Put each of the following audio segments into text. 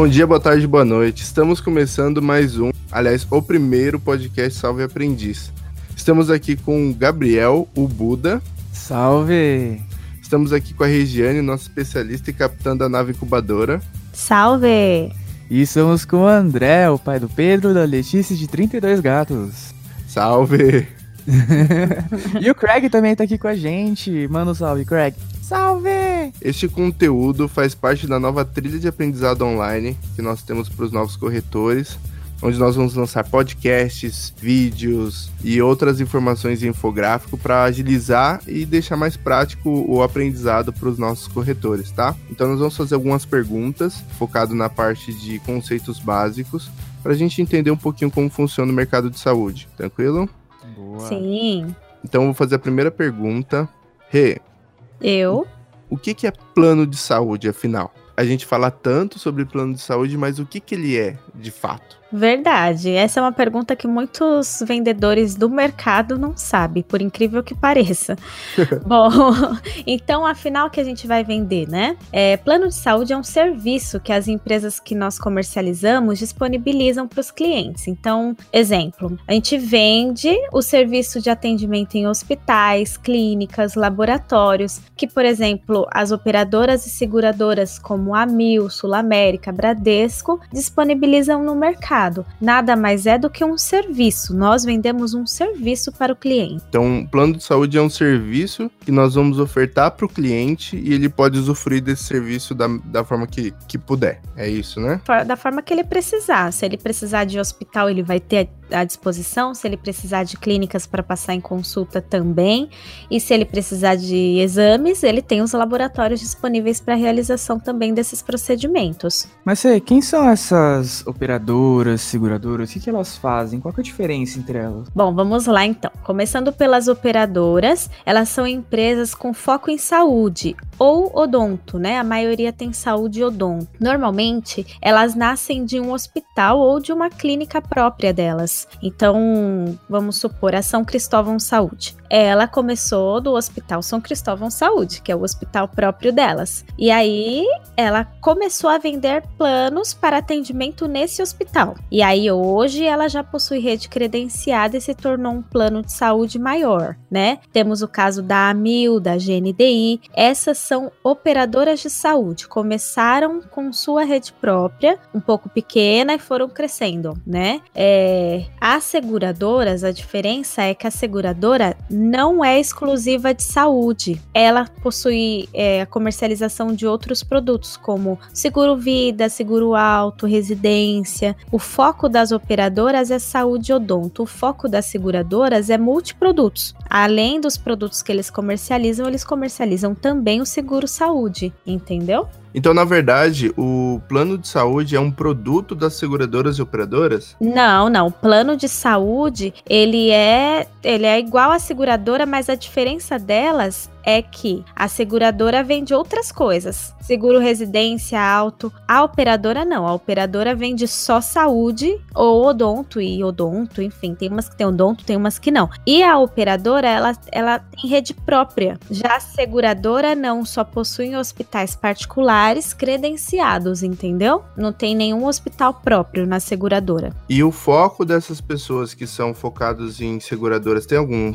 Bom dia, boa tarde, boa noite. Estamos começando mais um, aliás, o primeiro podcast Salve Aprendiz. Estamos aqui com o Gabriel, o Buda. Salve! Estamos aqui com a Regiane, nossa especialista e capitã da nave incubadora. Salve! E estamos com o André, o pai do Pedro, da Letícia de 32 gatos. Salve! e o Craig também tá aqui com a gente. Manda um salve, Craig. Salve! Este conteúdo faz parte da nova trilha de aprendizado online que nós temos para os novos corretores, onde nós vamos lançar podcasts, vídeos e outras informações em infográfico para agilizar e deixar mais prático o aprendizado para os nossos corretores, tá? Então nós vamos fazer algumas perguntas focado na parte de conceitos básicos para a gente entender um pouquinho como funciona o mercado de saúde. Tranquilo? Boa. Sim. Então eu vou fazer a primeira pergunta. Rê. Eu. O que, que é plano de saúde, afinal? A gente fala tanto sobre plano de saúde, mas o que, que ele é, de fato? Verdade. Essa é uma pergunta que muitos vendedores do mercado não sabem, por incrível que pareça. Bom, então afinal o que a gente vai vender, né? É, plano de saúde é um serviço que as empresas que nós comercializamos disponibilizam para os clientes. Então, exemplo, a gente vende o serviço de atendimento em hospitais, clínicas, laboratórios, que, por exemplo, as operadoras e seguradoras como a Mil, Sul América, Bradesco disponibilizam no mercado mercado. Nada mais é do que um serviço. Nós vendemos um serviço para o cliente. Então, o plano de saúde é um serviço que nós vamos ofertar para o cliente e ele pode usufruir desse serviço da, da forma que, que puder. É isso, né? Da forma que ele precisar. Se ele precisar de hospital, ele vai ter à disposição. Se ele precisar de clínicas para passar em consulta também. E se ele precisar de exames, ele tem os laboratórios disponíveis para realização também desses procedimentos. Mas quem são essas operadoras? operadoras, seguradoras, o que, que elas fazem? Qual é a diferença entre elas? Bom, vamos lá então. Começando pelas operadoras, elas são empresas com foco em saúde ou odonto, né? A maioria tem saúde odonto. Normalmente, elas nascem de um hospital ou de uma clínica própria delas. Então, vamos supor a São Cristóvão Saúde. Ela começou do Hospital São Cristóvão Saúde, que é o hospital próprio delas. E aí, ela começou a vender planos para atendimento nesse hospital. E aí hoje ela já possui rede credenciada e se tornou um plano de saúde maior, né? Temos o caso da Amil, da GNDI. Essas são operadoras de saúde. Começaram com sua rede própria, um pouco pequena, e foram crescendo, né? É, as seguradoras, a diferença é que a seguradora não é exclusiva de saúde. Ela possui é, a comercialização de outros produtos, como seguro vida, seguro alto, residência. O foco das operadoras é saúde odonto, o foco das seguradoras é multiprodutos. Além dos produtos que eles comercializam, eles comercializam também o seguro saúde, entendeu? Então, na verdade, o plano de saúde é um produto das seguradoras e operadoras? Não, não. O plano de saúde, ele é, ele é igual à seguradora, mas a diferença delas é que a seguradora vende outras coisas. Seguro residência alto. A operadora não. A operadora vende só saúde ou odonto e odonto, enfim, tem umas que tem odonto, tem umas que não. E a operadora, ela, ela tem rede própria. Já a seguradora não, só possui hospitais particulares credenciados, entendeu? Não tem nenhum hospital próprio na seguradora. E o foco dessas pessoas que são focados em seguradoras tem algum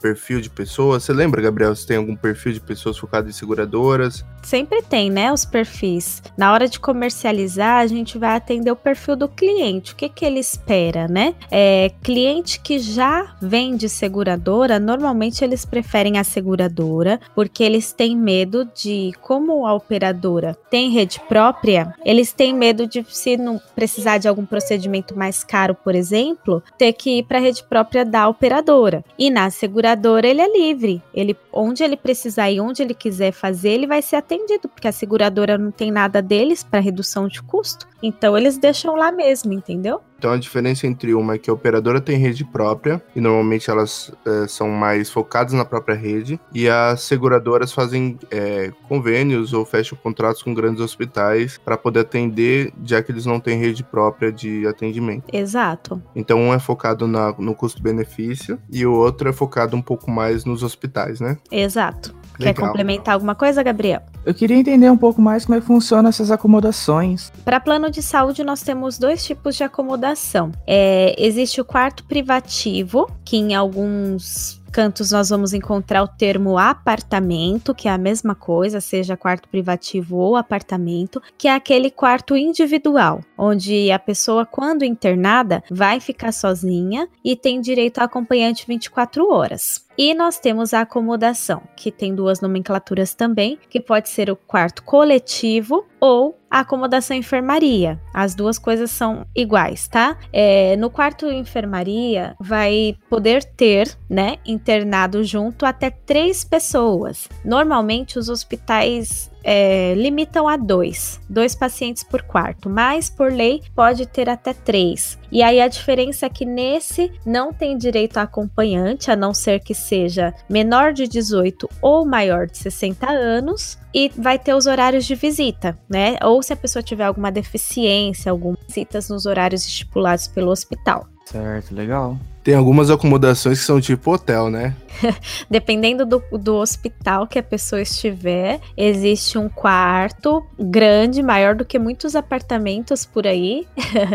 perfil de pessoas? Você lembra, Gabriel, se tem algum perfil de pessoas focado em seguradoras? Sempre tem, né, os perfis. Na hora de comercializar, a gente vai atender o perfil do cliente. O que, que ele espera, né? É, cliente que já vende seguradora, normalmente eles preferem a seguradora, porque eles têm medo de, como a operadora tem rede própria, eles têm medo de, se não precisar de algum procedimento mais caro, por exemplo, ter que ir para a rede própria da operadora. E na seguradora, seguradora ele é livre. Ele, onde ele precisar e onde ele quiser fazer, ele vai ser atendido, porque a seguradora não tem nada deles para redução de custo. Então eles deixam lá mesmo, entendeu? Então a diferença entre uma é que a operadora tem rede própria e normalmente elas é, são mais focadas na própria rede e as seguradoras fazem é, convênios ou fecham contratos com grandes hospitais para poder atender, já que eles não têm rede própria de atendimento. Exato. Então um é focado na, no custo-benefício e o outro é focado um pouco mais nos hospitais, né? Exato. Quer complementar alguma coisa, Gabriel? Eu queria entender um pouco mais como é que funcionam essas acomodações. Para plano de saúde, nós temos dois tipos de acomodação. É, existe o quarto privativo, que em alguns cantos nós vamos encontrar o termo apartamento, que é a mesma coisa, seja quarto privativo ou apartamento, que é aquele quarto individual, onde a pessoa, quando internada, vai ficar sozinha e tem direito a acompanhante 24 horas. E nós temos a acomodação, que tem duas nomenclaturas também, que pode ser o quarto coletivo ou a acomodação enfermaria. As duas coisas são iguais, tá? É, no quarto enfermaria vai poder ter, né, internado junto até três pessoas. Normalmente os hospitais é, limitam a dois, dois pacientes por quarto, mas por lei pode ter até três. E aí a diferença é que nesse não tem direito a acompanhante, a não ser que seja menor de 18 ou maior de 60 anos, e vai ter os horários de visita, né? Ou se a pessoa tiver alguma deficiência, algumas visitas nos horários estipulados pelo hospital. Certo, legal. Tem algumas acomodações que são tipo hotel, né? Dependendo do, do hospital que a pessoa estiver, existe um quarto grande, maior do que muitos apartamentos por aí,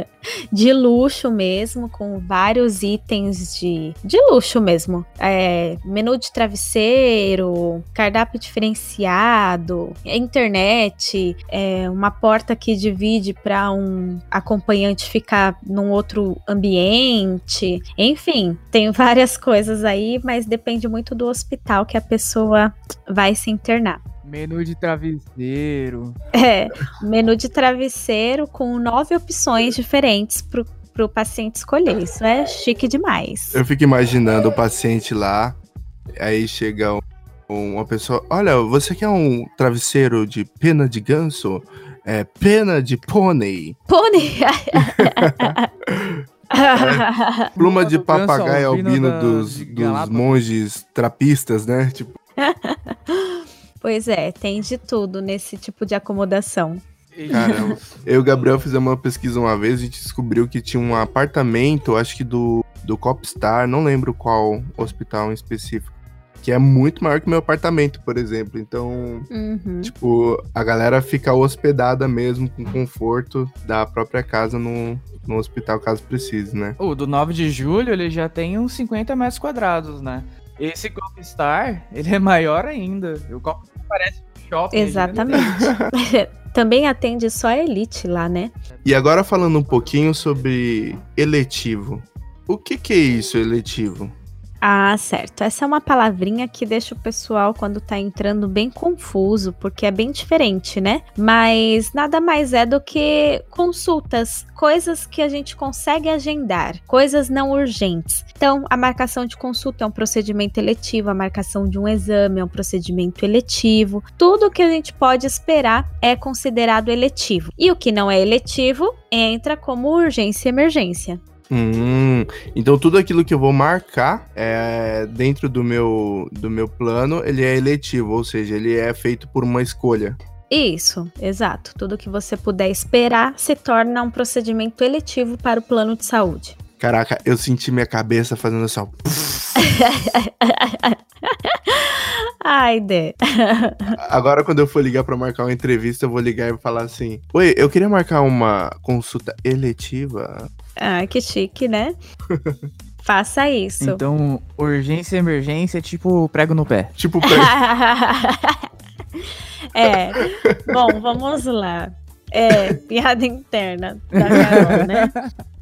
de luxo mesmo, com vários itens de, de luxo mesmo. É, menu de travesseiro, cardápio diferenciado, internet, é, uma porta que divide para um acompanhante ficar num outro ambiente, enfim, tem várias coisas aí, mas depende muito do hospital que a pessoa vai se internar. Menu de travesseiro. É, menu de travesseiro com nove opções diferentes pro, pro paciente escolher. Isso é chique demais. Eu fico imaginando o paciente lá, aí chega uma pessoa, olha, você quer um travesseiro de pena de ganso? É, pena de pônei. Pônei? É. Pluma de papagaio albino da, dos, dos monges trapistas, né? Tipo. pois é, tem de tudo nesse tipo de acomodação. Caramba. Eu e o Gabriel fizemos uma pesquisa uma vez, a gente descobriu que tinha um apartamento, acho que do, do Copstar, não lembro qual hospital em específico, que é muito maior que meu apartamento, por exemplo. Então, uhum. tipo, a galera fica hospedada mesmo com conforto da própria casa no, no hospital caso precise, né? O do 9 de julho, ele já tem uns 50 metros quadrados, né? Esse Golf Star, ele é maior ainda. O Golf parece um shopping. Exatamente. Também atende só a elite lá, né? E agora falando um pouquinho sobre eletivo. O que, que é isso, eletivo? Ah, certo. Essa é uma palavrinha que deixa o pessoal, quando tá entrando, bem confuso, porque é bem diferente, né? Mas nada mais é do que consultas, coisas que a gente consegue agendar, coisas não urgentes. Então, a marcação de consulta é um procedimento eletivo, a marcação de um exame é um procedimento eletivo. Tudo que a gente pode esperar é considerado eletivo. E o que não é eletivo entra como urgência e emergência. Hum, então tudo aquilo que eu vou marcar é, dentro do meu, do meu plano, ele é eletivo, ou seja, ele é feito por uma escolha. Isso, exato. Tudo que você puder esperar se torna um procedimento eletivo para o plano de saúde. Caraca, eu senti minha cabeça fazendo assim, ó. Ai, Dê. Agora, quando eu for ligar para marcar uma entrevista, eu vou ligar e falar assim: Oi, eu queria marcar uma consulta eletiva. Ah, que chique, né? Faça isso. Então, urgência e emergência é tipo prego no pé. Tipo prego. é. Bom, vamos lá. É, piada interna da Carol, né?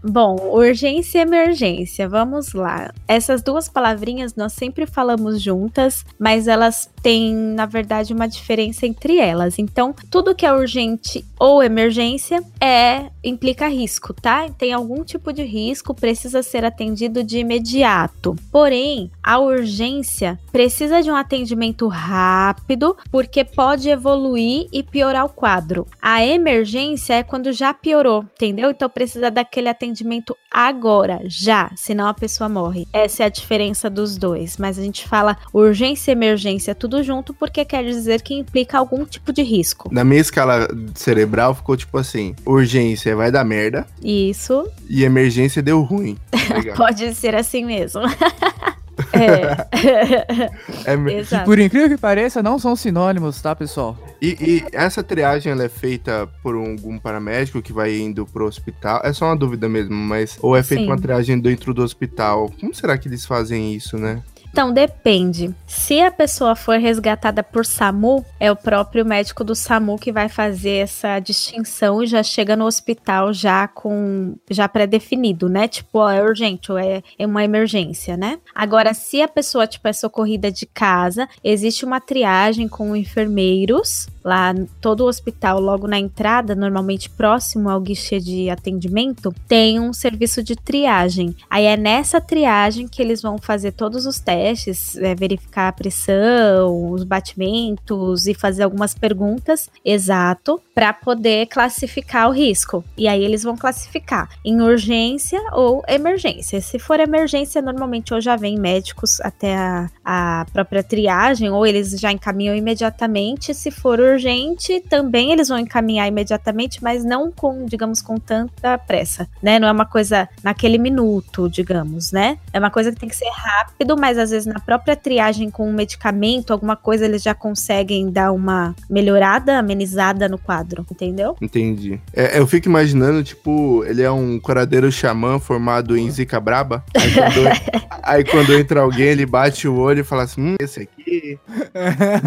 Bom, urgência e emergência, vamos lá. Essas duas palavrinhas nós sempre falamos juntas, mas elas têm, na verdade, uma diferença entre elas. Então, tudo que é urgente ou emergência é implica risco, tá? Tem algum tipo de risco, precisa ser atendido de imediato. Porém, a urgência precisa de um atendimento rápido, porque pode evoluir e piorar o quadro. A emergência é quando já piorou, entendeu? Então precisa daquele atendimento atendimento agora, já, senão a pessoa morre. Essa é a diferença dos dois. Mas a gente fala urgência e emergência tudo junto porque quer dizer que implica algum tipo de risco. Na minha escala cerebral ficou tipo assim: urgência vai dar merda. Isso. E emergência deu ruim. Pode ser assim mesmo. É. é Exato. por incrível que pareça, não são sinônimos, tá, pessoal? E, e essa triagem ela é feita por algum paramédico que vai indo pro hospital? É só uma dúvida mesmo, mas. Ou é feita uma triagem dentro do hospital? Como será que eles fazem isso, né? Então, depende. Se a pessoa for resgatada por SAMU, é o próprio médico do SAMU que vai fazer essa distinção e já chega no hospital já com já pré-definido, né? Tipo, ó, é urgente ou é, é uma emergência, né? Agora, se a pessoa tipo é socorrida de casa, existe uma triagem com enfermeiros lá todo o hospital, logo na entrada, normalmente próximo ao guichê de atendimento, tem um serviço de triagem. Aí é nessa triagem que eles vão fazer todos os testes, é, verificar a pressão, os batimentos e fazer algumas perguntas exato para poder classificar o risco. E aí eles vão classificar em urgência ou emergência. Se for emergência, normalmente ou já vem médicos até a, a própria triagem ou eles já encaminham imediatamente. Se for urgência, urgente, também eles vão encaminhar imediatamente, mas não com, digamos, com tanta pressa, né? Não é uma coisa naquele minuto, digamos, né? É uma coisa que tem que ser rápido, mas às vezes na própria triagem com um medicamento, alguma coisa, eles já conseguem dar uma melhorada, amenizada no quadro, entendeu? Entendi. É, eu fico imaginando, tipo, ele é um curadeiro xamã formado em Zika Braba. Aí quando, aí quando entra alguém, ele bate o olho e fala assim: hum, esse aqui.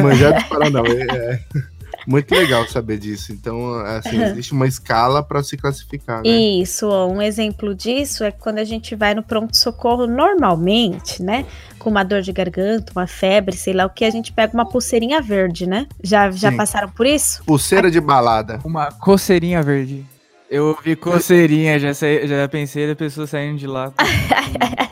Manjado para não. É, é. Muito legal saber disso. Então, assim, existe uma escala para se classificar. Né? Isso, um exemplo disso é quando a gente vai no pronto-socorro normalmente, né? Com uma dor de garganta, uma febre, sei lá o que, a gente pega uma pulseirinha verde, né? Já, já passaram por isso? Pulseira de balada. Uma coceirinha verde. Eu ouvi coceirinha, já, já pensei da pessoa saindo de lá.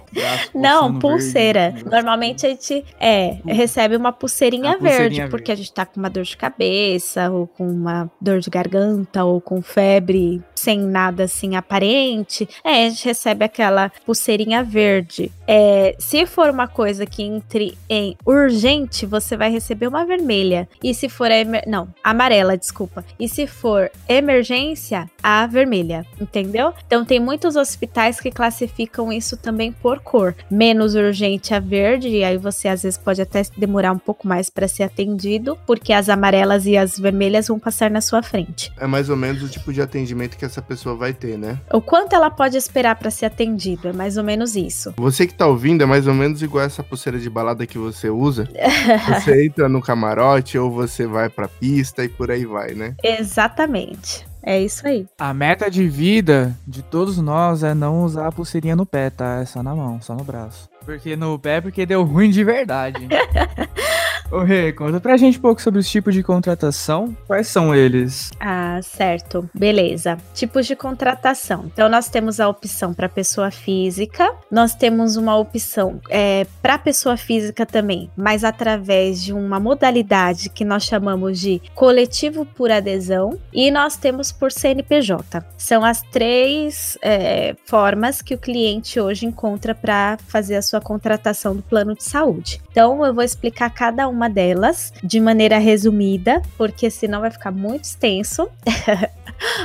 Não, pulseira. Verde, Normalmente a gente é, recebe uma pulseirinha, verde, pulseirinha porque a gente tá com uma dor de cabeça, ou com uma dor de garganta, ou com febre sem nada assim aparente. É, a gente recebe aquela pulseirinha verde. É, se for uma coisa que entre em urgente, você vai receber uma vermelha. E se for não, amarela, desculpa. E se for emergência, a vermelha, entendeu? Então tem muitos hospitais que classificam isso também por cor. Menos urgente a verde, e aí você às vezes pode até demorar um pouco mais para ser atendido, porque as amarelas e as vermelhas vão passar na sua frente. É mais ou menos o tipo de atendimento que essa pessoa vai ter, né? O quanto ela pode esperar para ser atendido, é mais ou menos isso. Você que tá ouvindo é mais ou menos igual essa pulseira de balada que você usa. você entra no camarote ou você vai pra pista e por aí vai, né? Exatamente. É isso aí. A meta de vida de todos nós é não usar a pulseirinha no pé, tá? É só na mão, só no braço. Porque no pé, porque deu ruim de verdade. Ô Rê, conta pra gente um pouco sobre os tipos de contratação. Quais são eles? Ah, certo. Beleza. Tipos de contratação. Então, nós temos a opção para pessoa física, nós temos uma opção é, para pessoa física também, mas através de uma modalidade que nós chamamos de coletivo por adesão, e nós temos por CNPJ. São as três é, formas que o cliente hoje encontra para fazer a sua contratação do plano de saúde. Então, eu vou explicar cada uma delas de maneira resumida, porque senão vai ficar muito extenso.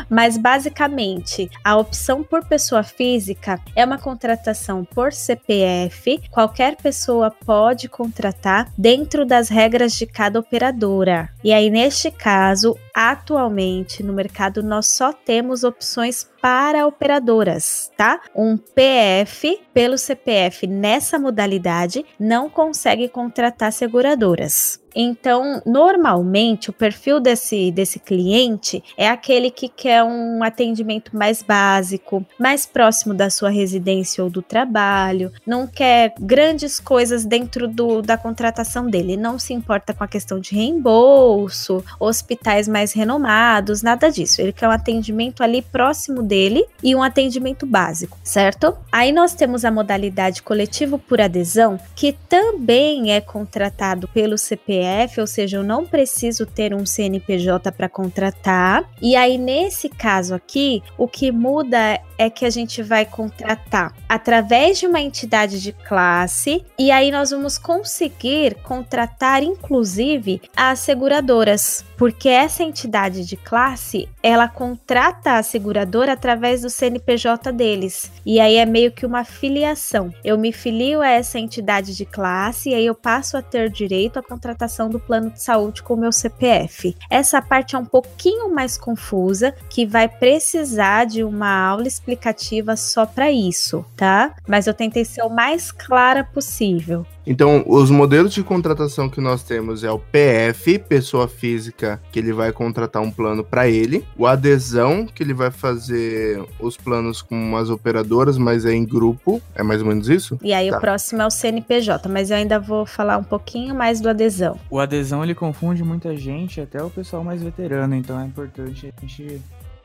Mas basicamente, a opção por pessoa física é uma contratação por CPF. Qualquer pessoa pode contratar dentro das regras de cada operadora. E aí, neste caso, atualmente no mercado nós só temos opções para operadoras, tá? Um PF pelo CPF nessa modalidade não consegue contratar seguradoras. Então, normalmente, o perfil desse, desse cliente é aquele que quer um atendimento mais básico, mais próximo da sua residência ou do trabalho, não quer grandes coisas dentro do, da contratação dele, não se importa com a questão de reembolso, hospitais mais renomados, nada disso. Ele quer um atendimento ali próximo dele e um atendimento básico, certo? Aí nós temos a modalidade coletivo por adesão, que também é contratado pelo CPF CPF, ou seja, eu não preciso ter um CNPJ para contratar. E aí, nesse caso aqui, o que muda é que a gente vai contratar através de uma entidade de classe e aí nós vamos conseguir contratar inclusive as seguradoras, porque essa entidade de classe, ela contrata a seguradora através do CNPJ deles. E aí é meio que uma filiação. Eu me filio a essa entidade de classe e aí eu passo a ter direito à contratação do plano de saúde com o meu CPF. Essa parte é um pouquinho mais confusa, que vai precisar de uma aula explicativa só para isso, tá? Mas eu tentei ser o mais clara possível. Então, os modelos de contratação que nós temos é o PF, pessoa física, que ele vai contratar um plano para ele, o adesão, que ele vai fazer os planos com as operadoras, mas é em grupo, é mais ou menos isso? E aí tá. o próximo é o CNPJ, mas eu ainda vou falar um pouquinho mais do adesão. O adesão ele confunde muita gente, até o pessoal mais veterano, então é importante a gente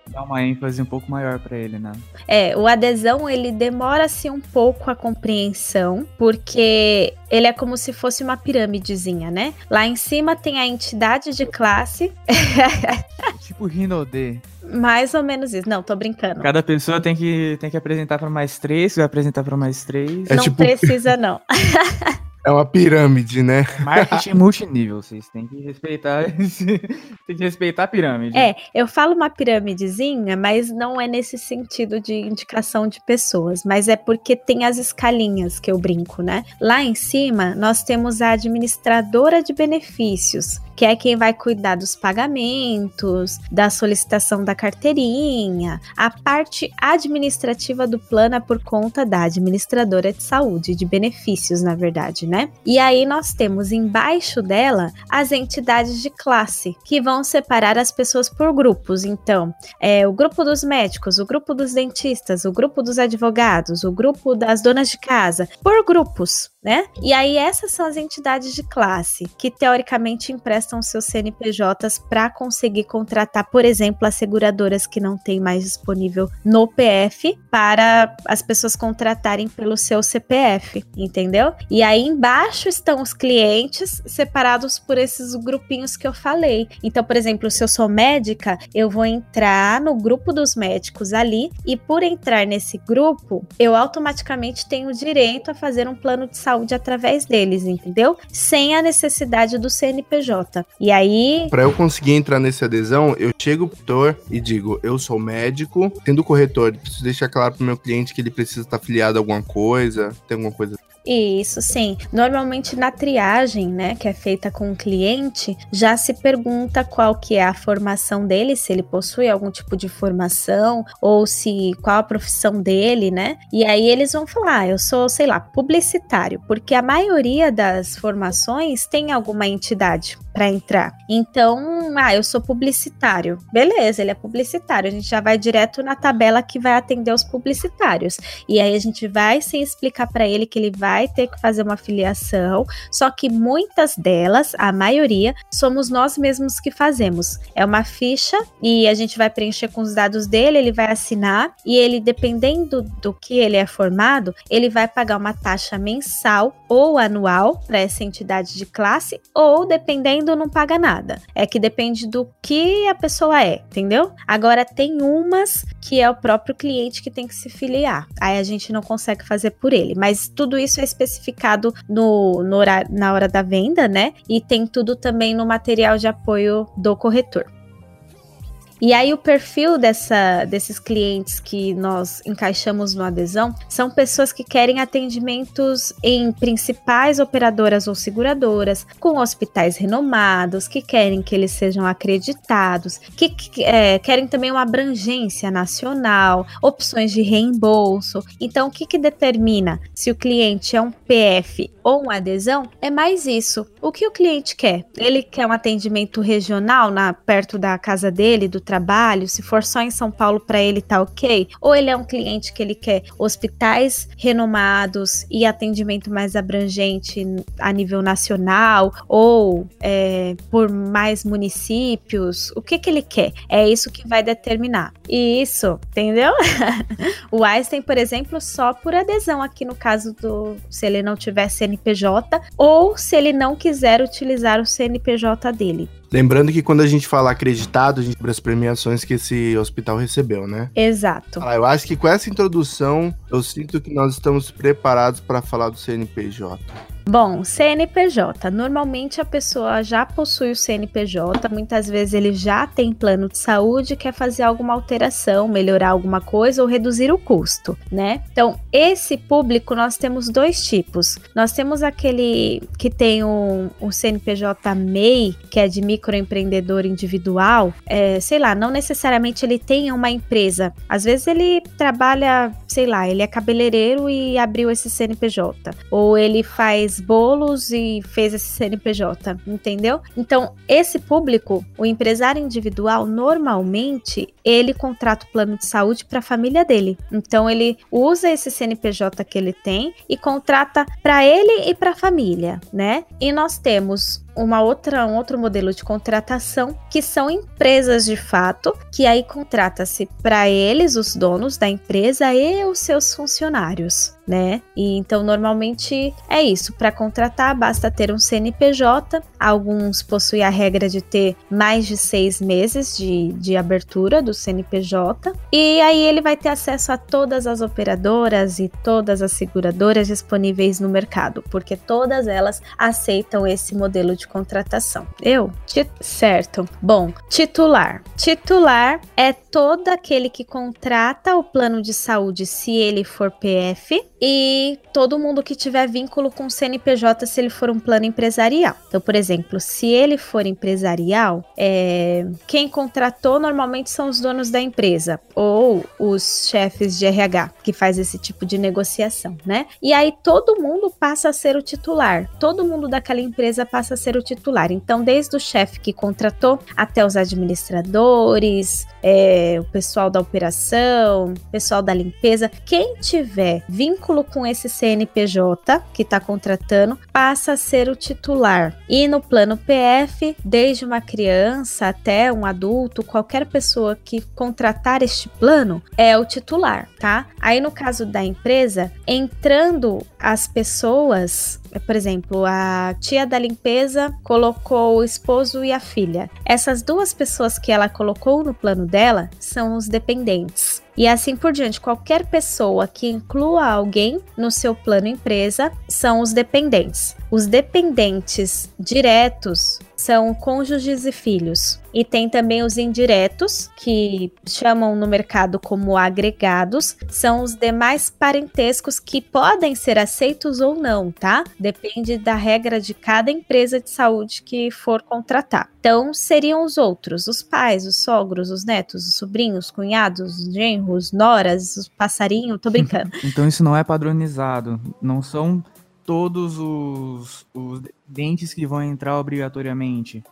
dá uma ênfase um pouco maior para ele, né? É, o adesão ele demora-se um pouco a compreensão, porque ele é como se fosse uma pirâmidezinha, né? Lá em cima tem a entidade de classe. tipo Rinode. Mais ou menos isso. Não, tô brincando. Cada pessoa tem que, tem que apresentar para mais três, vai apresentar para mais três. É não tipo... precisa, não. É uma pirâmide, né? Marketing multinível, vocês têm que respeitar tem que respeitar a pirâmide. É, eu falo uma pirâmidezinha, mas não é nesse sentido de indicação de pessoas, mas é porque tem as escalinhas que eu brinco, né? Lá em cima, nós temos a administradora de benefícios, que é quem vai cuidar dos pagamentos, da solicitação da carteirinha. A parte administrativa do plano é por conta da administradora de saúde, de benefícios, na verdade, né? E aí nós temos embaixo dela as entidades de classe, que vão separar as pessoas por grupos. Então, é o grupo dos médicos, o grupo dos dentistas, o grupo dos advogados, o grupo das donas de casa, por grupos né? E aí essas são as entidades de classe que teoricamente emprestam seus CNPJs para conseguir contratar, por exemplo, as seguradoras que não têm mais disponível no PF para as pessoas contratarem pelo seu CPF, entendeu? E aí embaixo estão os clientes separados por esses grupinhos que eu falei. Então, por exemplo, se eu sou médica, eu vou entrar no grupo dos médicos ali e por entrar nesse grupo, eu automaticamente tenho direito a fazer um plano de saúde saúde através deles, entendeu? Sem a necessidade do CNPJ. E aí. Para eu conseguir entrar nesse adesão, eu chego pro e digo: eu sou médico, tendo corretor, preciso deixar claro pro meu cliente que ele precisa estar afiliado a alguma coisa, tem alguma coisa isso, sim. Normalmente na triagem, né, que é feita com o cliente, já se pergunta qual que é a formação dele, se ele possui algum tipo de formação ou se qual a profissão dele, né? E aí eles vão falar, ah, eu sou, sei lá, publicitário, porque a maioria das formações tem alguma entidade para entrar. Então, ah, eu sou publicitário. Beleza, ele é publicitário. A gente já vai direto na tabela que vai atender os publicitários. E aí a gente vai sem explicar para ele que ele vai ter que fazer uma filiação, só que muitas delas, a maioria, somos nós mesmos que fazemos. É uma ficha e a gente vai preencher com os dados dele, ele vai assinar e ele dependendo do que ele é formado, ele vai pagar uma taxa mensal ou anual para essa entidade de classe ou dependendo não paga nada. É que depende do que a pessoa é, entendeu? Agora tem umas que é o próprio cliente que tem que se filiar. Aí a gente não consegue fazer por ele. Mas tudo isso é especificado no, no horário, na hora da venda, né? E tem tudo também no material de apoio do corretor. E aí o perfil dessa, desses clientes que nós encaixamos no adesão são pessoas que querem atendimentos em principais operadoras ou seguradoras, com hospitais renomados, que querem que eles sejam acreditados, que, que é, querem também uma abrangência nacional, opções de reembolso. Então, o que, que determina se o cliente é um PF ou uma adesão? É mais isso. O que o cliente quer? Ele quer um atendimento regional na, perto da casa dele, do trabalho trabalho, se for só em São Paulo para ele tá ok, ou ele é um cliente que ele quer hospitais renomados e atendimento mais abrangente a nível nacional ou é, por mais municípios, o que que ele quer? É isso que vai determinar. E isso, entendeu? o Einstein, por exemplo, só por adesão aqui no caso do se ele não tiver CNPJ ou se ele não quiser utilizar o CNPJ dele. Lembrando que quando a gente fala acreditado, a gente lembra as premiações que esse hospital recebeu, né? Exato. Ah, eu acho que com essa introdução, eu sinto que nós estamos preparados para falar do CNPJ. Bom, CNPJ. Normalmente a pessoa já possui o CNPJ, muitas vezes ele já tem plano de saúde, quer fazer alguma alteração, melhorar alguma coisa ou reduzir o custo, né? Então, esse público nós temos dois tipos. Nós temos aquele que tem o, o CNPJ MEI, que é de microempreendedor individual, é, sei lá, não necessariamente ele tem uma empresa. Às vezes ele trabalha, sei lá, ele é cabeleireiro e abriu esse CNPJ. Ou ele faz bolos e fez esse CNPJ, entendeu? Então, esse público, o empresário individual, normalmente ele contrata o plano de saúde para a família dele. Então, ele usa esse CNPJ que ele tem e contrata para ele e para a família, né? E nós temos uma outra, um outro modelo de contratação, que são empresas de fato, que aí contrata-se para eles, os donos da empresa e os seus funcionários, né? E então normalmente é isso, para contratar basta ter um CNPJ, alguns possuem a regra de ter mais de seis meses de, de abertura do CNPJ, e aí ele vai ter acesso a todas as operadoras e todas as seguradoras disponíveis no mercado, porque todas elas aceitam esse modelo de contratação. Eu? Certo. Bom, titular. Titular é todo aquele que contrata o plano de saúde se ele for PF e todo mundo que tiver vínculo com o CNPJ se ele for um plano empresarial. Então, por exemplo, se ele for empresarial, é, quem contratou normalmente são os donos da empresa ou os chefes de RH que faz esse tipo de negociação, né? E aí todo mundo passa a ser o titular, todo mundo daquela empresa passa a ser o titular. Então, desde o chefe que contratou até os administradores, é, o pessoal da operação, pessoal da limpeza, quem tiver vínculo com esse CNPJ que está contratando passa a ser o titular. E no plano PF, desde uma criança até um adulto, qualquer pessoa que contratar este plano é o titular, tá? Aí no caso da empresa, entrando as pessoas por exemplo, a tia da limpeza colocou o esposo e a filha. Essas duas pessoas que ela colocou no plano dela são os dependentes. E assim por diante, qualquer pessoa que inclua alguém no seu plano empresa são os dependentes. Os dependentes diretos são cônjuges e filhos. E tem também os indiretos, que chamam no mercado como agregados, são os demais parentescos que podem ser aceitos ou não, tá? Depende da regra de cada empresa de saúde que for contratar. Então, seriam os outros, os pais, os sogros, os netos, os sobrinhos, cunhados, os genros, noras, os passarinhos, tô brincando. então isso não é padronizado, não são todos os, os dentes que vão entrar obrigatoriamente.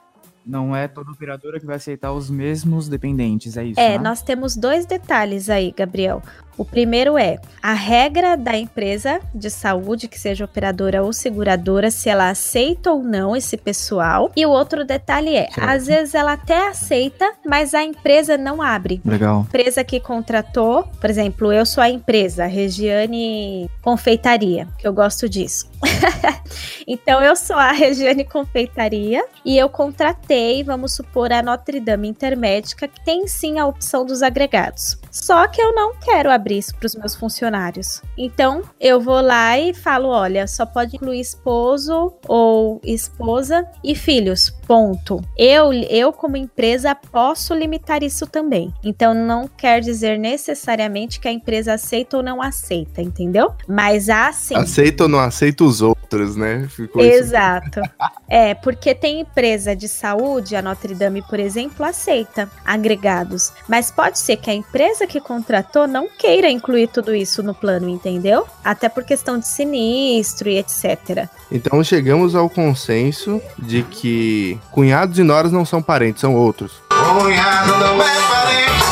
Não é toda operadora que vai aceitar os mesmos dependentes, é isso? É, né? nós temos dois detalhes aí, Gabriel. O primeiro é a regra da empresa de saúde, que seja operadora ou seguradora, se ela aceita ou não esse pessoal. E o outro detalhe é, certo. às vezes ela até aceita, mas a empresa não abre. Legal. empresa que contratou, por exemplo, eu sou a empresa, Regiane Confeitaria, que eu gosto disso. então eu sou a Regiane Confeitaria e eu contratei, vamos supor, a Notre Dame Intermédica, que tem sim a opção dos agregados. Só que eu não quero abrir isso para os meus funcionários. Então, eu vou lá e falo: olha, só pode incluir esposo ou esposa e filhos. Ponto. Eu, eu como empresa, posso limitar isso também. Então, não quer dizer necessariamente que a empresa aceita ou não aceita, entendeu? Mas assim. Aceita ou não aceita os outros, né? Ficou Exato. é, porque tem empresa de saúde, a Notre Dame, por exemplo, aceita agregados. Mas pode ser que a empresa que contratou não queira incluir tudo isso no plano, entendeu? Até por questão de sinistro e etc. Então chegamos ao consenso de que cunhados e noras não são parentes, são outros. Cunhado não é parente,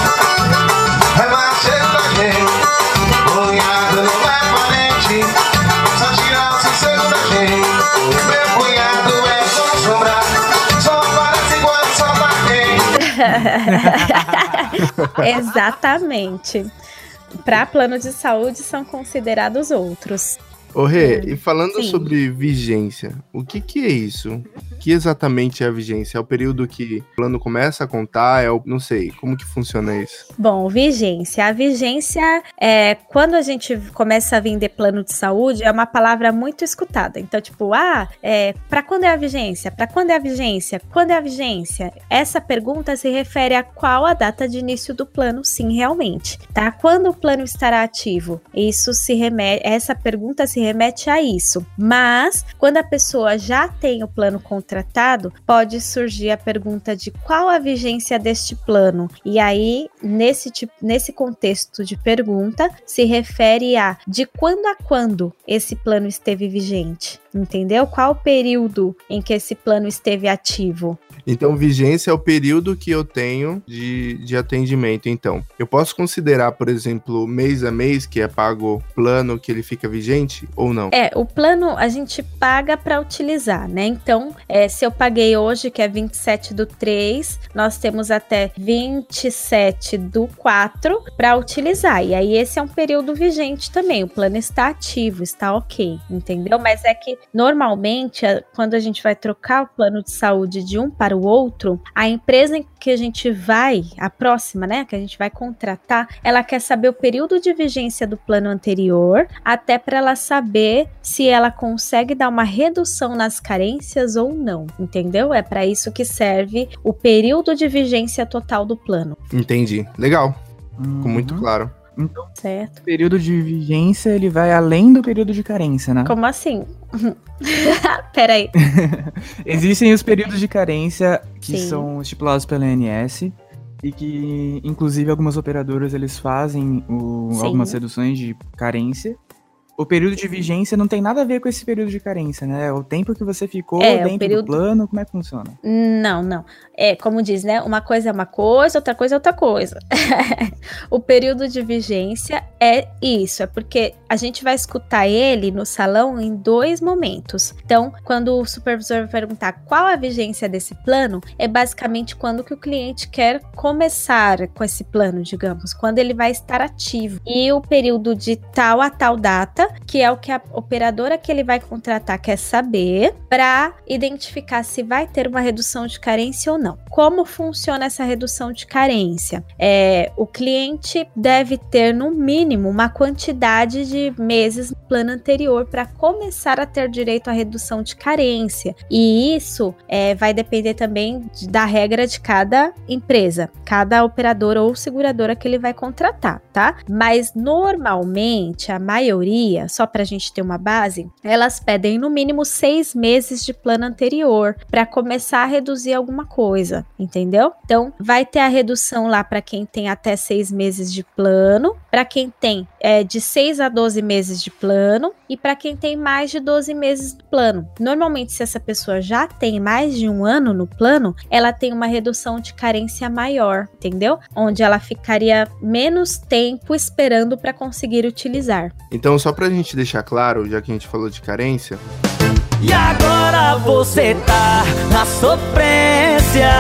é da gente. Exatamente. Para plano de saúde são considerados outros. Ô Rê, Hum, e falando sim. sobre vigência, o que que é isso? O que exatamente é a vigência? É o período que o plano começa a contar? É o, não sei, como que funciona isso? Bom, vigência. A vigência é quando a gente começa a vender plano de saúde, é uma palavra muito escutada. Então, tipo, ah, é, para quando é a vigência? Para quando é a vigência? Quando é a vigência? Essa pergunta se refere a qual a data de início do plano, sim, realmente, tá? Quando o plano estará ativo? Isso se remete, essa pergunta se remete a isso. Mas quando a pessoa já tem o plano contratado, pode surgir a pergunta de qual a vigência deste plano. E aí, nesse tipo, nesse contexto de pergunta, se refere a de quando a quando esse plano esteve vigente. Entendeu? Qual o período em que esse plano esteve ativo? Então, vigência é o período que eu tenho de, de atendimento. Então, eu posso considerar, por exemplo, mês a mês, que é pago o plano que ele fica vigente ou não? É, o plano a gente paga para utilizar, né? Então, é, se eu paguei hoje, que é 27 do 3, nós temos até 27 do 4 para utilizar. E aí, esse é um período vigente também. O plano está ativo, está ok, entendeu? Mas é que normalmente, quando a gente vai trocar o plano de saúde de um para o outro, a empresa em que a gente vai, a próxima, né, que a gente vai contratar, ela quer saber o período de vigência do plano anterior, até para ela saber se ela consegue dar uma redução nas carências ou não, entendeu? É para isso que serve o período de vigência total do plano, Entendi. Legal, ficou muito Uhum. claro. Então, certo? o período de vigência, ele vai além do período de carência, né? Como assim? Peraí. Existem os períodos de carência que Sim. são estipulados pela ANS e que, inclusive, algumas operadoras eles fazem o- algumas reduções de carência. O período de vigência não tem nada a ver com esse período de carência, né? É o tempo que você ficou É, o dentro período- do plano, como é que funciona? Não, não. É, como diz, né? Uma coisa é uma coisa, outra coisa é outra coisa. o período de vigência é isso, é porque a gente vai escutar ele no salão em dois momentos. Então, quando o supervisor vai perguntar qual a vigência desse plano, é basicamente quando que o cliente quer começar com esse plano, digamos, quando ele vai estar ativo. E o período de tal a tal data, que é o que a operadora que ele vai contratar quer saber para identificar se vai ter uma redução de carência ou não. Como funciona essa redução de carência? É, o cliente deve ter no mínimo uma quantidade de meses no plano anterior para começar a ter direito à redução de carência. E isso é, vai depender também da regra de cada empresa, cada operadora ou seguradora que ele vai contratar, tá? Mas normalmente a maioria, só para a gente ter uma base, elas pedem no mínimo seis meses de plano anterior para começar a reduzir alguma coisa, entendeu? Então vai ter a redução lá para quem tem até seis meses de plano, para quem tem é, de 6 a 12 meses de plano e para quem tem mais de 12 meses de plano. Normalmente, se essa pessoa já tem mais de um ano no plano, ela tem uma redução de carência maior, entendeu? Onde ela ficaria menos tempo esperando para conseguir utilizar. Então, só pra gente deixar claro, já que a gente falou de carência, E agora você tá na sofrência,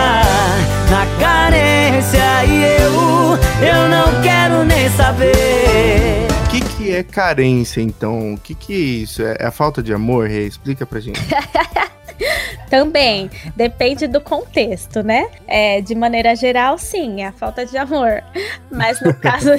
na carência e eu, eu não quero nem saber. o que, que é carência, então? O que, que é isso? É, é a falta de amor, Rê? Explica pra gente. Também depende do contexto, né? É, de maneira geral, sim, é a falta de amor. Mas no caso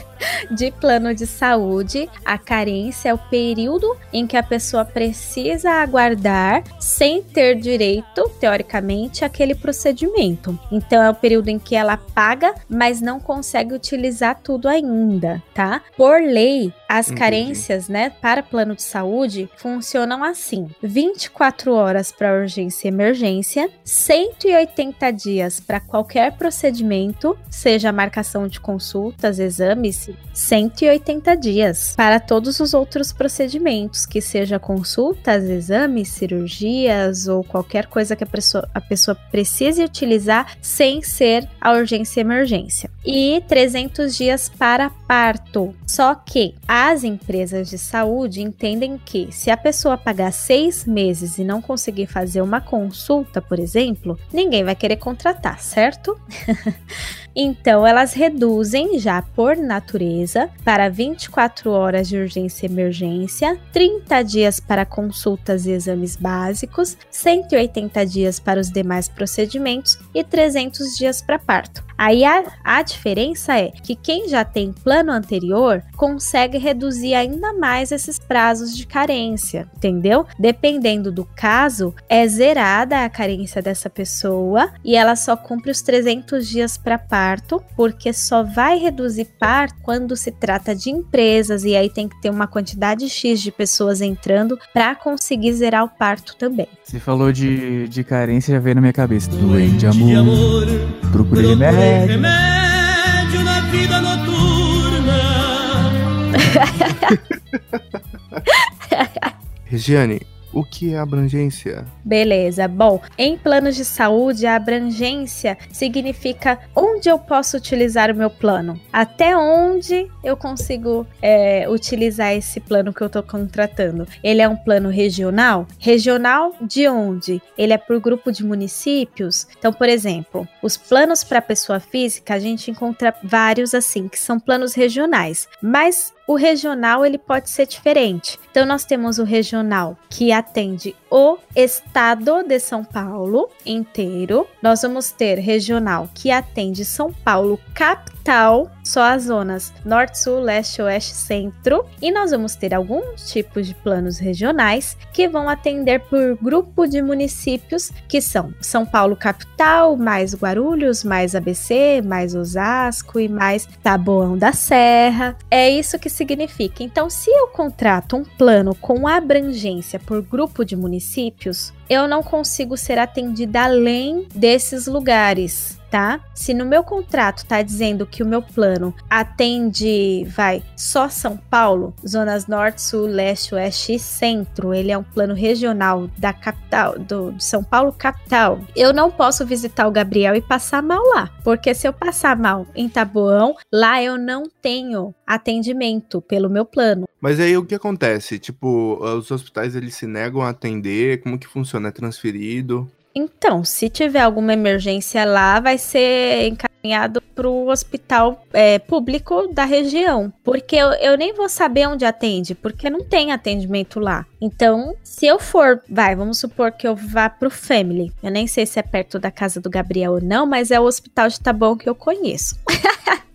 de plano de saúde, a carência é o período em que a pessoa precisa aguardar sem ter direito, teoricamente, àquele procedimento. Então é o período em que ela paga, mas não consegue utilizar tudo ainda, tá? Por lei, as Entendi. carências, né, para plano de saúde funcionam assim: 24 horas para urgência e emergência, 180 dias para qualquer procedimento, seja marcação de consultas, exames, 180 dias para todos os outros procedimentos, que seja consultas, exames, cirurgias ou qualquer coisa que a pessoa, a pessoa precise utilizar sem ser a urgência e emergência. E 300 dias para parto. Só que as empresas de saúde entendem que se a pessoa pagar seis meses e não conseguir fazer uma consulta, por exemplo, ninguém vai querer contratar, certo? Então, elas reduzem já por natureza para 24 horas de urgência e emergência, 30 dias para consultas e exames básicos, 180 dias para os demais procedimentos e 300 dias para parto. Aí a, a diferença é que quem já tem plano anterior consegue reduzir ainda mais esses prazos de carência, entendeu? Dependendo do caso, é zerada a carência dessa pessoa e ela só cumpre os 300 dias para parto, porque só vai reduzir parto quando se trata de empresas e aí tem que ter uma quantidade X de pessoas entrando para conseguir zerar o parto também. Você falou de, de carência, já veio na minha cabeça. Doente amor, procure remédio. Remédio Remédio na vida noturna. Regiane, o que é abrangência? Beleza. Bom, em planos de saúde, a abrangência significa onde eu posso utilizar o meu plano. Até onde eu consigo é, utilizar esse plano que eu estou contratando. Ele é um plano regional? Regional de onde? Ele é por grupo de municípios? Então, por exemplo, os planos para pessoa física, a gente encontra vários assim, que são planos regionais. Mas o regional ele pode ser diferente. Então nós temos o regional que atende o estado de São Paulo inteiro. Nós vamos ter regional que atende São Paulo capital, só as zonas norte, sul, leste, oeste, centro. E nós vamos ter alguns tipos de planos regionais que vão atender por grupo de municípios que são São Paulo capital, mais Guarulhos, mais ABC, mais Osasco e mais Taboão da Serra. É isso que significa. Então, se eu contrato um plano com abrangência por grupo de municípios, eu não consigo ser atendida além desses lugares. Tá? Se no meu contrato tá dizendo que o meu plano atende, vai, só São Paulo, zonas norte, sul, leste, oeste e centro, ele é um plano regional da capital, do, do São Paulo capital, eu não posso visitar o Gabriel e passar mal lá, porque se eu passar mal em Taboão, lá eu não tenho atendimento pelo meu plano. Mas aí o que acontece? Tipo, os hospitais eles se negam a atender, como que funciona? É transferido? Então, se tiver alguma emergência lá, vai ser encaminhado para o hospital é, público da região. Porque eu, eu nem vou saber onde atende, porque não tem atendimento lá. Então, se eu for, vai, vamos supor que eu vá para o Family. Eu nem sei se é perto da casa do Gabriel ou não, mas é o hospital de Taboão que eu conheço.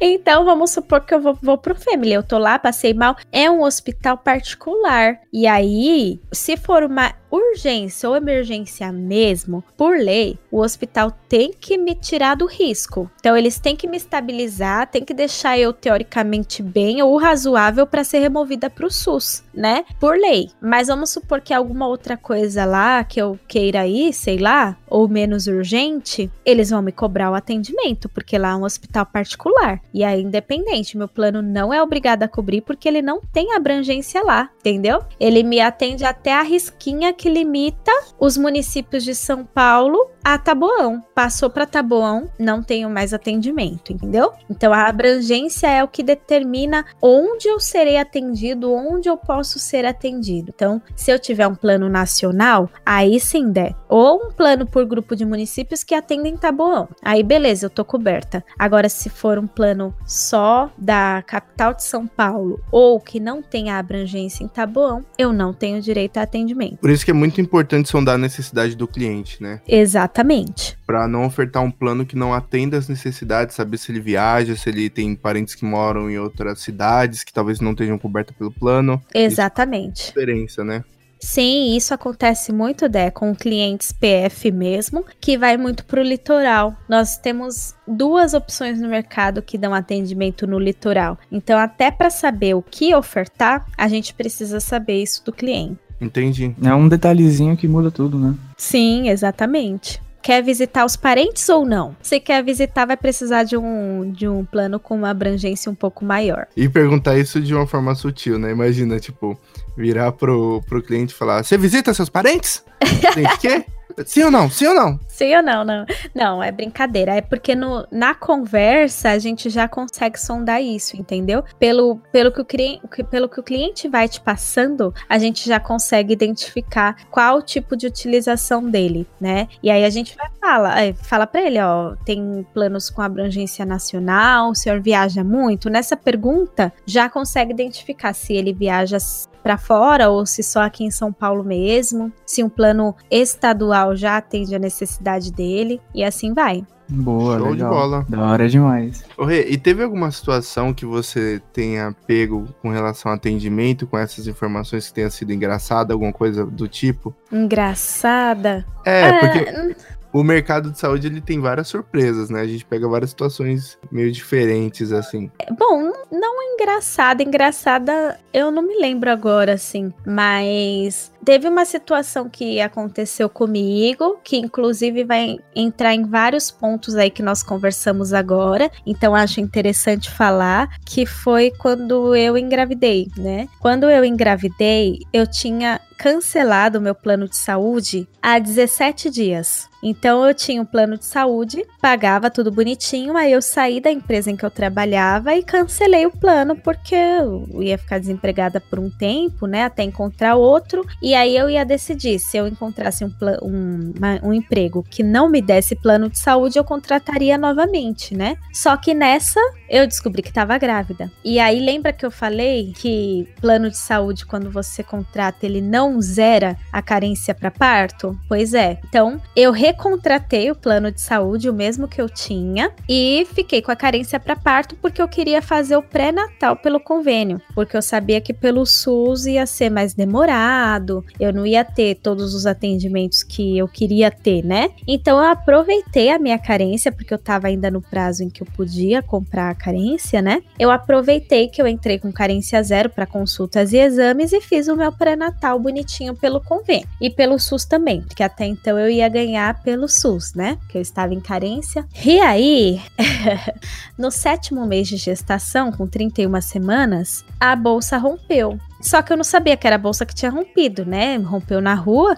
Então, vamos supor que eu vou, vou pro Family. Eu tô lá, passei mal. É um hospital particular. E aí, se for uma urgência ou emergência mesmo, por lei, o hospital tem que me tirar do risco. Então, eles têm que me estabilizar, tem que deixar eu teoricamente bem ou razoável para ser removida para o SUS, né? Por lei. Mas vamos supor que alguma outra coisa lá que eu queira ir, sei lá, ou menos urgente, eles vão me cobrar o atendimento, porque lá é um hospital particular. E aí, independente, meu plano não é obrigado a cobrir porque ele não tem abrangência lá, entendeu? Ele me atende até a risquinha que limita os municípios de São Paulo a Taboão. Passou para Taboão, não tenho mais atendimento, entendeu? Então a abrangência é o que determina onde eu serei atendido, onde eu posso ser atendido. Então, se eu tiver um plano nacional, aí sim der. Ou um plano por grupo de municípios que atendem Taboão. Aí beleza, eu tô coberta. Agora, se for um plano só da capital de São Paulo ou que não tem a abrangência em Taboão, eu não tenho direito a atendimento. Por isso que é muito importante sondar a necessidade do cliente, né? Exatamente. Para não ofertar um plano que não atenda as necessidades, saber se ele viaja, se ele tem parentes que moram em outras cidades que talvez não estejam cobertas pelo plano. Exatamente. Isso é diferença, né? Sim, isso acontece muito, Dé, com clientes PF mesmo, que vai muito pro litoral. Nós temos duas opções no mercado que dão atendimento no litoral. Então, até para saber o que ofertar, a gente precisa saber isso do cliente. Entendi. É um detalhezinho que muda tudo, né? Sim, exatamente. quer visitar os parentes ou não? Se quer visitar, vai precisar de um, de um plano com uma abrangência um pouco maior. E perguntar isso de uma forma sutil, né? Imagina, tipo, virar pro, pro cliente e falar: Você visita seus parentes? Cliente, quê? Sim ou não? Sim ou não? Sim ou não? Não, não é brincadeira. É porque no, na conversa a gente já consegue sondar isso, entendeu? Pelo, pelo, que o cliente, pelo que o cliente vai te passando, a gente já consegue identificar qual tipo de utilização dele, né? E aí a gente vai falar, é, fala para ele, ó, tem planos com abrangência nacional, o senhor viaja muito? Nessa pergunta já consegue identificar se ele viaja para fora ou se só aqui em São Paulo mesmo, se um plano estadual já atende a necessidade dele e assim vai. Boa, Show de legal. bola. Da hora demais. Ô, Rê, e teve alguma situação que você tenha pego com relação ao atendimento, com essas informações que tenha sido engraçada, alguma coisa do tipo? Engraçada. É, Ah, porque o mercado de saúde ele tem várias surpresas, né? A gente pega várias situações meio diferentes, assim. Bom, não engraçada, engraçada eu não me lembro agora, assim, mas teve uma situação que aconteceu comigo, que inclusive vai entrar em vários pontos aí que nós conversamos agora, então acho interessante falar, que foi quando eu engravidei, né? Quando eu engravidei, eu tinha cancelado o meu plano de saúde há 17 dias. Então eu tinha um plano de saúde, pagava tudo bonitinho, aí eu saí da empresa em que eu trabalhava e cancelei o plano porque eu ia ficar desempregada por um tempo, né, até encontrar outro. E aí eu ia decidir se eu encontrasse um, um, uma- um emprego que não me desse plano de saúde, eu contrataria novamente, né? Só que nessa eu descobri que estava grávida. E aí lembra que eu falei que plano de saúde quando você contrata ele não zera a carência para parto? Pois é. Então eu recontratei o plano de saúde, o mesmo que eu tinha, e fiquei com a carência para parto porque eu queria fazer o pré-natal pelo convênio, porque eu sabia que pelo SUS ia ser mais demorado, eu não ia ter todos os atendimentos que eu queria ter, né? Então eu aproveitei a minha carência, porque eu tava ainda no prazo em que eu podia comprar carência, né? Eu aproveitei que eu entrei com carência zero para consultas e exames e fiz o meu pré-natal bonitinho pelo convênio e pelo SUS também, porque até então eu ia ganhar pelo SUS, né? Que eu estava em carência. E aí, no sétimo mês de gestação, com 31 semanas, a bolsa rompeu. Só que eu não sabia que era a bolsa que tinha rompido, né? Rompeu na rua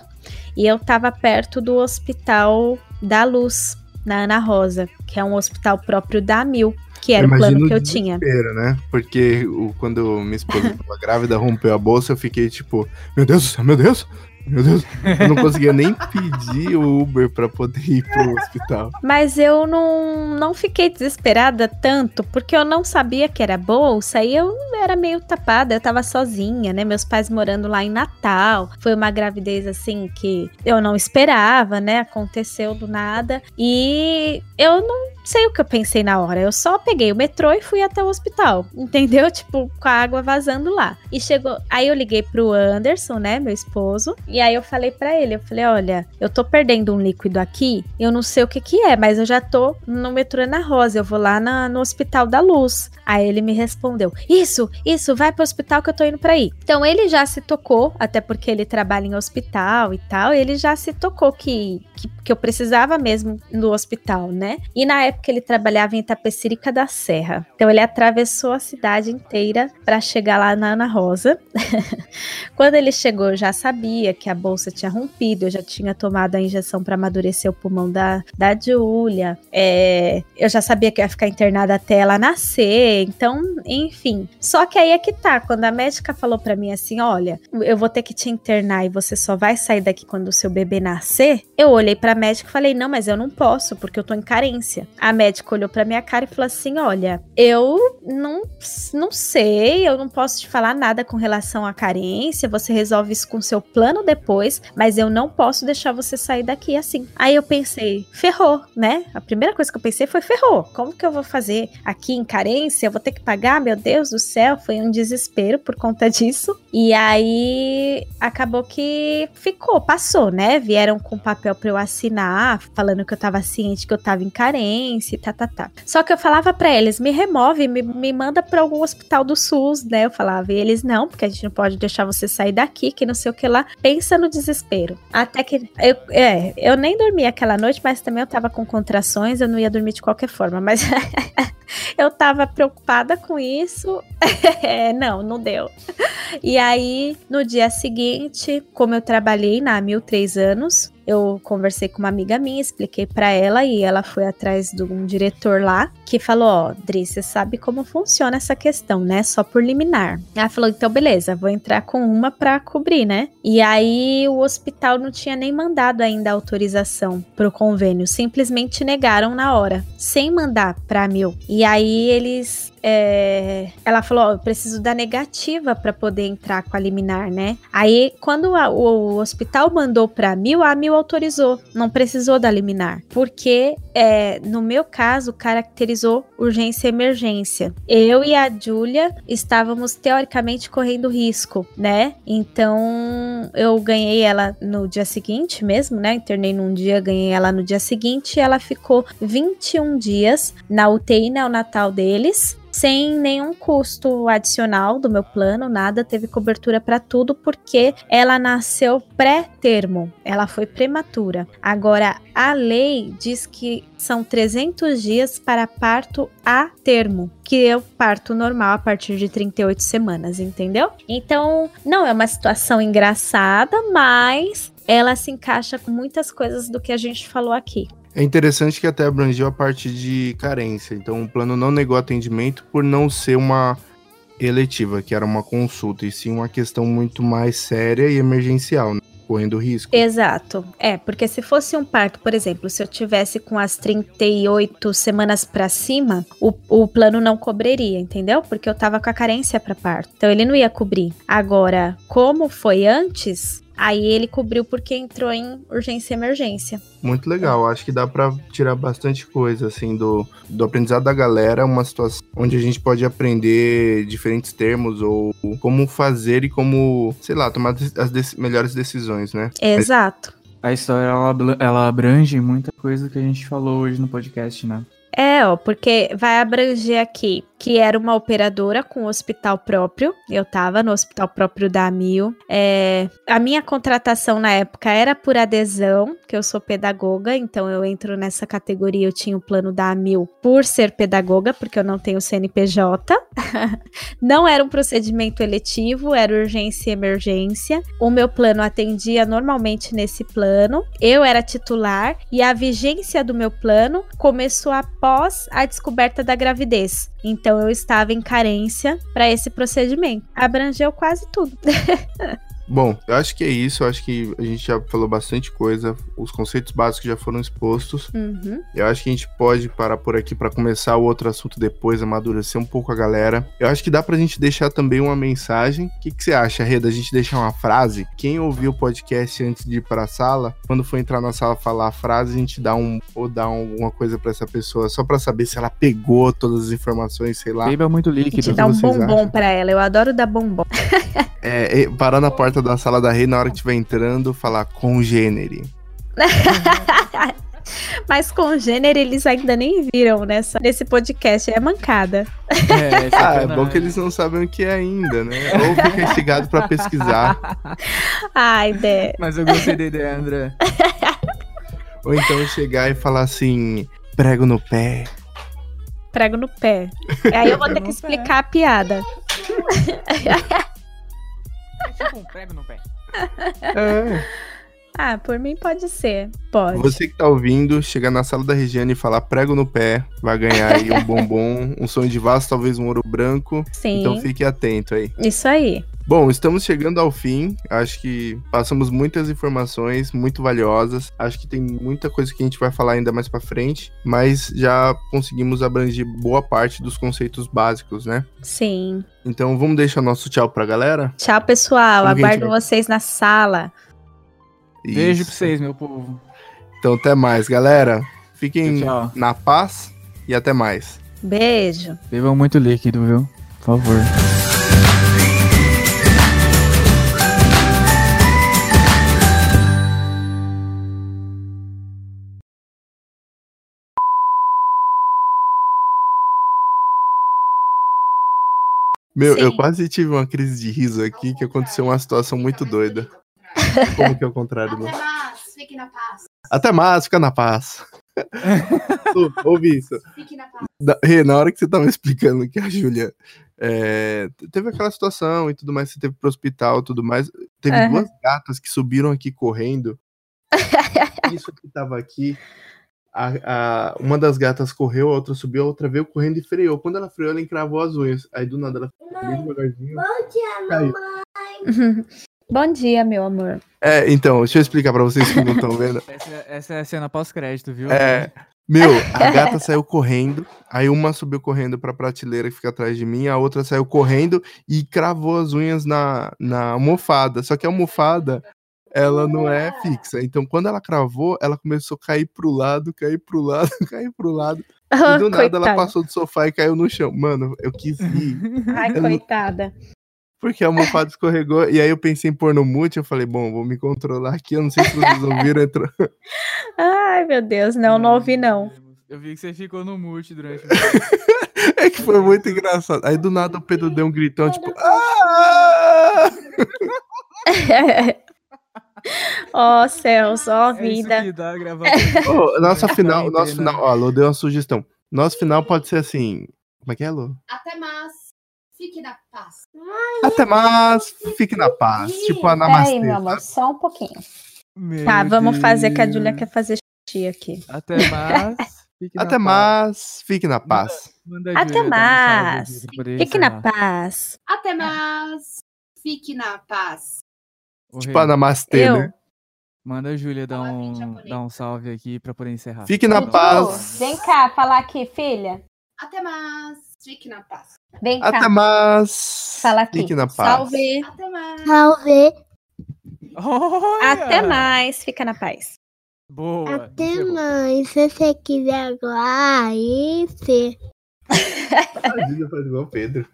e eu tava perto do hospital da Luz, na Ana Rosa, que é um hospital próprio da Mil, que era o plano que eu tinha. né? Porque o, quando minha esposa estava grávida, rompeu a bolsa, eu fiquei tipo, meu Deus do céu, meu Deus, meu Deus. Eu não conseguia nem pedir o Uber pra poder ir pro hospital. Mas eu não, não fiquei desesperada tanto, porque eu não sabia que era bolsa e eu era meio tapada, eu tava sozinha, né? Meus pais morando lá em Natal. Foi uma gravidez assim que eu não esperava, né? Aconteceu do nada. E eu não sei o que eu pensei na hora. Eu só peguei o metrô e fui até o hospital, entendeu? Tipo, com a água vazando lá. E chegou. Aí eu liguei pro Anderson, né? Meu esposo. E aí eu falei pra ele: eu falei, olha, eu tô perdendo um líquido aqui. Eu não sei o que que é, mas eu já tô no metrô Ana Rosa. Eu vou lá na- no Hospital da Luz. Aí ele me respondeu: Isso, isso, vai pro hospital que eu tô indo pra aí. Então ele já se tocou, até porque ele trabalha em hospital e tal. Ele já se tocou que, que, que eu precisava mesmo no hospital, né? E na época ele trabalhava em Itapecerica da Serra. Então ele atravessou a cidade inteira pra chegar lá na Ana Rosa. Quando ele chegou, já sabia que a bolsa tinha rompido, eu já tinha tomado a injeção para amadurecer o pulmão da, da Júlia. É, eu já sabia que ia ficar internada até ela nascer. Então, enfim. Só que aí é que tá. Quando a médica falou para mim assim: olha, eu vou ter que te internar e você só vai sair daqui quando o seu bebê nascer. Eu olhei pra médica e falei: não, mas eu não posso, porque eu tô em carência. A médica olhou pra minha cara e falou assim: olha, eu não, não sei, eu não posso te falar nada com relação à carência. Você resolve isso com seu plano depois, mas eu não posso deixar você sair daqui assim. Aí eu pensei, ferrou, né? A primeira coisa que eu pensei foi ferrou. Como que eu vou fazer aqui em carência? Eu vou ter que pagar? Meu Deus do céu, foi um desespero por conta disso. E aí acabou que ficou, passou, né? Vieram com papel para eu assinar, falando que eu tava ciente que eu tava em carência tá, tá, tá. Só que eu falava pra eles, me remove, me, me manda pra algum hospital do SUS, né? Eu falava, e eles não, porque a gente não pode deixar você sair daqui, que não sei o que lá. Pensa no desespero. Até que, eu, é, eu nem dormi aquela noite, mas também eu tava com contrações, eu não ia dormir de qualquer forma, mas eu tava preocupada com isso. É, não, não deu. E aí, no dia seguinte, como eu trabalhei na Mil três anos, eu conversei com uma amiga minha, expliquei pra ela e ela foi atrás de um diretor lá que falou: Ó, Dri, você sabe como funciona essa questão, né? Só por liminar. Ela falou: então, beleza, vou entrar com uma pra cobrir, né? E aí o hospital não tinha nem mandado ainda autorização pro convênio, simplesmente negaram na hora, sem mandar pra mil. E aí eles é, ela falou: eu preciso da negativa para poder entrar com a liminar, né? Aí, quando a- o, hospital mandou para mil, a mil autorizou, não precisou da liminar, porque é, no meu caso caracterizou urgência e emergência. Eu e a Júlia estávamos teoricamente correndo risco, né? Então eu ganhei ela no dia seguinte mesmo, né? Internei num dia, ganhei ela no dia seguinte. Ela ficou 21 dias na UTI neonatal deles sem nenhum custo adicional do meu plano, nada, teve cobertura para tudo porque ela nasceu pré-termo, ela foi prematura. Agora, a lei diz que são 300 dias para parto a termo, que é o parto normal a partir de 38 semanas, entendeu? Então, não é uma situação engraçada, mas ela se encaixa com muitas coisas do que a gente falou aqui. É interessante que até abrangeu a parte de carência. Então o plano não negou atendimento por não ser uma eletiva, que era uma consulta, e sim uma questão muito mais séria e emergencial, né? correndo risco. Exato. É, porque se fosse um parto, por exemplo, se eu tivesse com as 38 semanas pra cima, o, o plano não cobriria, entendeu? Porque eu tava com a carência pra parto. Então ele não ia cobrir. Agora, como foi antes, aí ele cobriu porque entrou em urgência e emergência. Muito legal, acho que dá pra tirar bastante coisa, assim, do, do aprendizado da galera, uma situação onde a gente pode aprender diferentes termos ou como fazer e como, sei lá, tomar as dec- melhores decisões, né? Exato. A história, ela abrange muita coisa que a gente falou hoje no podcast, né? É, ó, porque vai abranger aqui que era uma operadora com hospital próprio. Eu tava no hospital próprio da Mil. É, a minha contratação na época era por adesão, que eu sou pedagoga, então eu entro nessa categoria. Eu tinha o plano da Mil por ser pedagoga, porque eu não tenho CNPJ. não era um procedimento eletivo, era urgência e emergência. O meu plano atendia normalmente nesse plano. Eu era titular e a vigência do meu plano começou após a descoberta da gravidez. Então eu estava em carência para esse procedimento. Abrangeu quase tudo. Bom, eu acho que é isso. Eu acho que a gente já falou bastante coisa. Os conceitos básicos já foram expostos. Uhum. Eu acho que a gente pode parar por aqui para começar o outro assunto depois, amadurecer um pouco a galera. Eu acho que dá pra gente deixar também uma mensagem. O que, que você acha, Reda? A gente deixar uma frase? Quem ouviu o podcast antes de ir pra sala, quando for entrar na sala falar a frase, a gente dá um ou dá alguma coisa pra essa pessoa, só pra saber se ela pegou todas as informações, sei lá. Beba muito A líquido. gente que dá um bombom acham? para ela. Eu adoro dar bombom. É, é, parar na porta da sala da rei na hora que estiver entrando, falar congênere. Mas com gênero eles ainda nem viram nessa, nesse podcast. É mancada. É, Ah, é bom que eles não sabem o que é ainda, né? Ou fica instigado pra pesquisar. Ai, Dé. Mas eu gostei da ideia, André. Ou então chegar e falar assim, prego no pé. Prego no pé. Aí eu vou ter que explicar a piada. É tipo um prego no pé. É. Ah, por mim pode ser. Pode. Você que tá ouvindo, chegar na sala da Regiane e falar prego no pé, vai ganhar aí um bombom, um sonho de vaso, talvez um ouro branco. Sim. Então fique atento aí. Isso aí. Bom, estamos chegando ao fim. Acho que passamos muitas informações muito valiosas. Acho que tem muita coisa que a gente vai falar ainda mais pra frente, mas já conseguimos abranger boa parte dos conceitos básicos, né? Sim. Então vamos deixar nosso tchau pra galera? Tchau, pessoal. Como Aguardo vai- vocês na sala. Beijo pra Isso. vocês, meu povo. Então até mais, galera. Fiquem Tchau. na paz e até mais. Beijo. Bebam muito líquido, viu? Por favor. Meu, eu Sim. quase tive uma crise de riso aqui que aconteceu uma situação muito doida. Como que é o contrário, Até mano? mais, fique na paz. Até mais, fica na paz. Ô, Ouve isso. Fique na paz. Da- Rê, na hora que você tava explicando que a Júlia é, teve aquela situação e tudo mais, você teve pro hospital e tudo mais, teve Aham. duas gatas que subiram aqui correndo. Isso que tava aqui, a, a- uma das gatas correu, a outra subiu, a outra veio correndo e freou. Quando ela freou, ela encravou as unhas. Aí do nada ela ficou bem devagarzinho. caiu. Bom dia, meu amor. É, então, deixa eu explicar pra vocês que não estão vendo. Essa, essa é a cena pós-crédito, viu? É, meu, a gata saiu correndo, aí uma subiu correndo pra prateleira que fica atrás de mim, a outra saiu correndo e cravou as unhas na, na almofada. Só que a almofada, ela não é fixa. Então, quando ela cravou, ela começou a cair pro lado, cair pro lado, cair pro lado. E do nada ela Coitada. passou do sofá e caiu no chão. Mano, eu quis rir. Ai, eu não- coitada. Porque a almofada escorregou. E aí eu pensei em pôr no mute. Eu falei, bom, vou me controlar aqui. Eu não sei se vocês ouviram. Entrou... Ai, meu Deus, não, não ouvi não. Eu vi que você ficou no mute durante o É que foi muito engraçado. Aí do nada o Pedro deu um gritão, tipo. "Ah!" Ó céus, ó É isso vida. que dá. Ô, nossa final, nosso final, ó, Lô deu uma sugestão. Nosso final pode ser assim. Como é que é, Lô? Até mais, fique na paz. Até mais, fique na paz. Tipo a Peraí, Namastê. meu amor, sabe? só um pouquinho. Meu Tá, vamos fazer que a Deus. Julia quer fazer xixi aqui. Até mais. fique na Até paz. mais, fique na paz. Manda a Até um mais. Fique na paz. Até mais, fique na paz. Ô, Tipo a Namastê, Eu? né? Manda a Júlia dar um, dar um salve aqui pra poder encerrar. Fique na Dudu, paz. Vem cá, falar aqui, filha. Até mais, fique na paz. Vem cá. Até mais. Fala aqui. Fique na paz. Salve. Até mais. Salve. Olha! Até mais. Fica na paz. Boa. Até encerrou. mais. Se você quiser agora, aí, sim. A Júlia faz igual o Pedro.